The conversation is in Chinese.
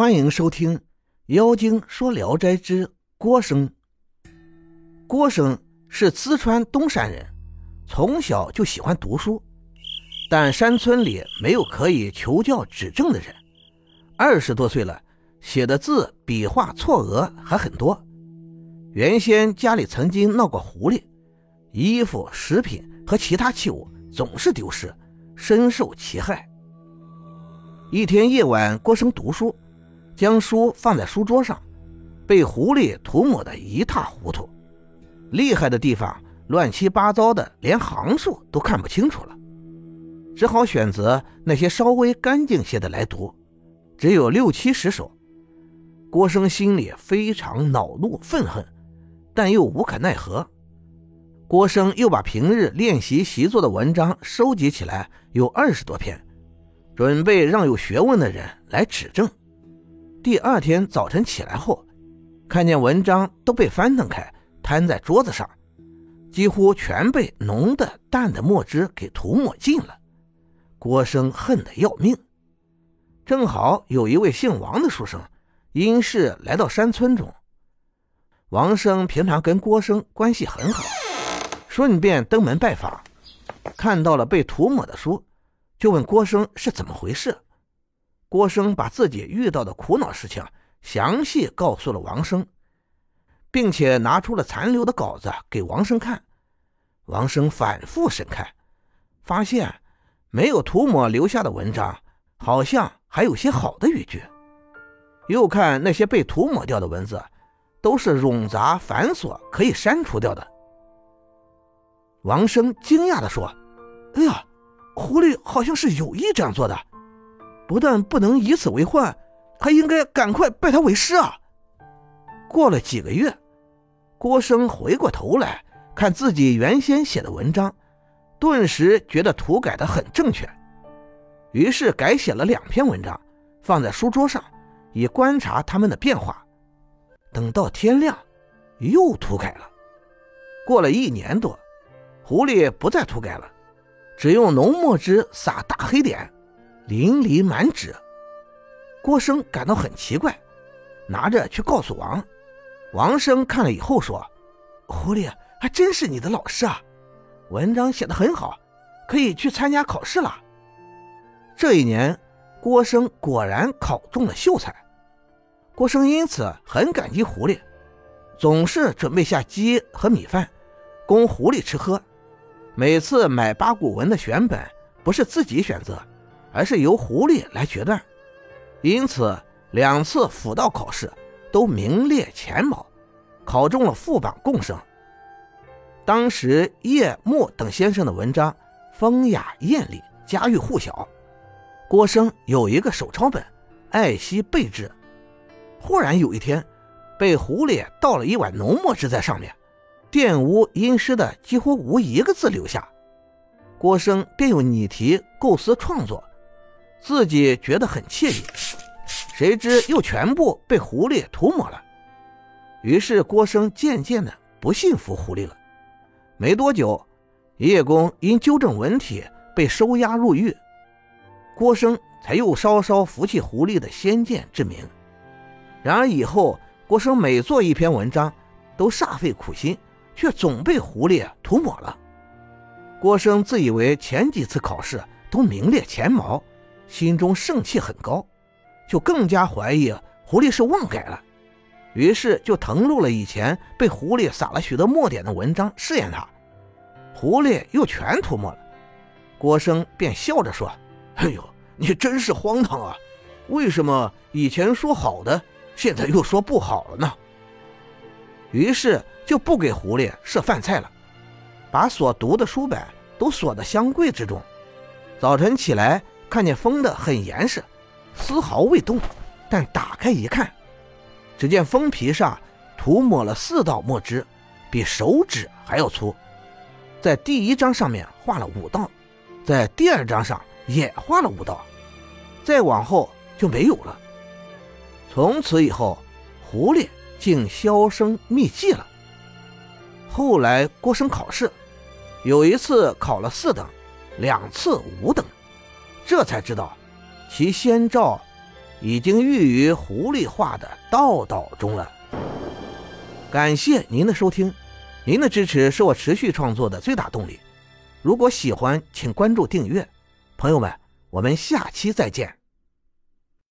欢迎收听《妖精说聊斋之郭生》。郭生是淄川东山人，从小就喜欢读书，但山村里没有可以求教指正的人。二十多岁了，写的字笔画错额还很多。原先家里曾经闹过狐狸，衣服、食品和其他器物总是丢失，深受其害。一天夜晚，郭生读书。将书放在书桌上，被狐狸涂抹得一塌糊涂，厉害的地方乱七八糟的，连行数都看不清楚了。只好选择那些稍微干净些的来读，只有六七十首。郭生心里非常恼怒愤恨，但又无可奈何。郭生又把平日练习习作的文章收集起来，有二十多篇，准备让有学问的人来指正。第二天早晨起来后，看见文章都被翻腾开，摊在桌子上，几乎全被浓的、淡的墨汁给涂抹尽了。郭生恨得要命。正好有一位姓王的书生，因事来到山村中。王生平常跟郭生关系很好，顺便登门拜访，看到了被涂抹的书，就问郭生是怎么回事。郭生把自己遇到的苦恼事情详细告诉了王生，并且拿出了残留的稿子给王生看。王生反复审看，发现没有涂抹留下的文章，好像还有些好的语句。又看那些被涂抹掉的文字，都是冗杂繁琐，可以删除掉的。王生惊讶地说：“哎呀，狐狸好像是有意这样做的。”不但不能以此为患，还应该赶快拜他为师啊！过了几个月，郭生回过头来看自己原先写的文章，顿时觉得涂改的很正确，于是改写了两篇文章，放在书桌上，以观察他们的变化。等到天亮，又涂改了。过了一年多，狐狸不再涂改了，只用浓墨汁撒大黑点。淋漓满纸，郭生感到很奇怪，拿着去告诉王。王生看了以后说：“狐狸还真是你的老师啊，文章写得很好，可以去参加考试了。”这一年，郭生果然考中了秀才。郭生因此很感激狐狸，总是准备下鸡和米饭供狐狸吃喝。每次买八股文的选本，不是自己选择。而是由狐狸来决断，因此两次辅道考试都名列前茅，考中了副榜贡生。当时叶墨等先生的文章风雅艳丽，家喻户晓。郭生有一个手抄本，爱惜备至。忽然有一天，被狐狸倒了一碗浓墨汁在上面，玷污阴湿的几乎无一个字留下。郭生便用拟题构思创作。自己觉得很惬意，谁知又全部被狐狸涂抹了。于是郭生渐渐的不信服狐狸了。没多久，叶公因纠正文体被收押入狱，郭生才又稍稍服气狐狸的先见之明。然而以后，郭生每做一篇文章，都煞费苦心，却总被狐狸涂抹了。郭生自以为前几次考试都名列前茅。心中盛气很高，就更加怀疑狐狸是妄改了，于是就誊录了以前被狐狸撒了许多墨点的文章试验他，狐狸又全涂抹了。郭生便笑着说：“哎呦，你真是荒唐啊！为什么以前说好的，现在又说不好了呢？”于是就不给狐狸设饭菜了，把所读的书本都锁在箱柜之中。早晨起来。看见封的很严实，丝毫未动，但打开一看，只见封皮上涂抹了四道墨汁，比手指还要粗。在第一张上面画了五道，在第二张上也画了五道，再往后就没有了。从此以后，狐狸竟销声匿迹了。后来郭生考试，有一次考了四等，两次五等。这才知道，其先兆已经寓于狐狸画的道道中了。感谢您的收听，您的支持是我持续创作的最大动力。如果喜欢，请关注订阅。朋友们，我们下期再见。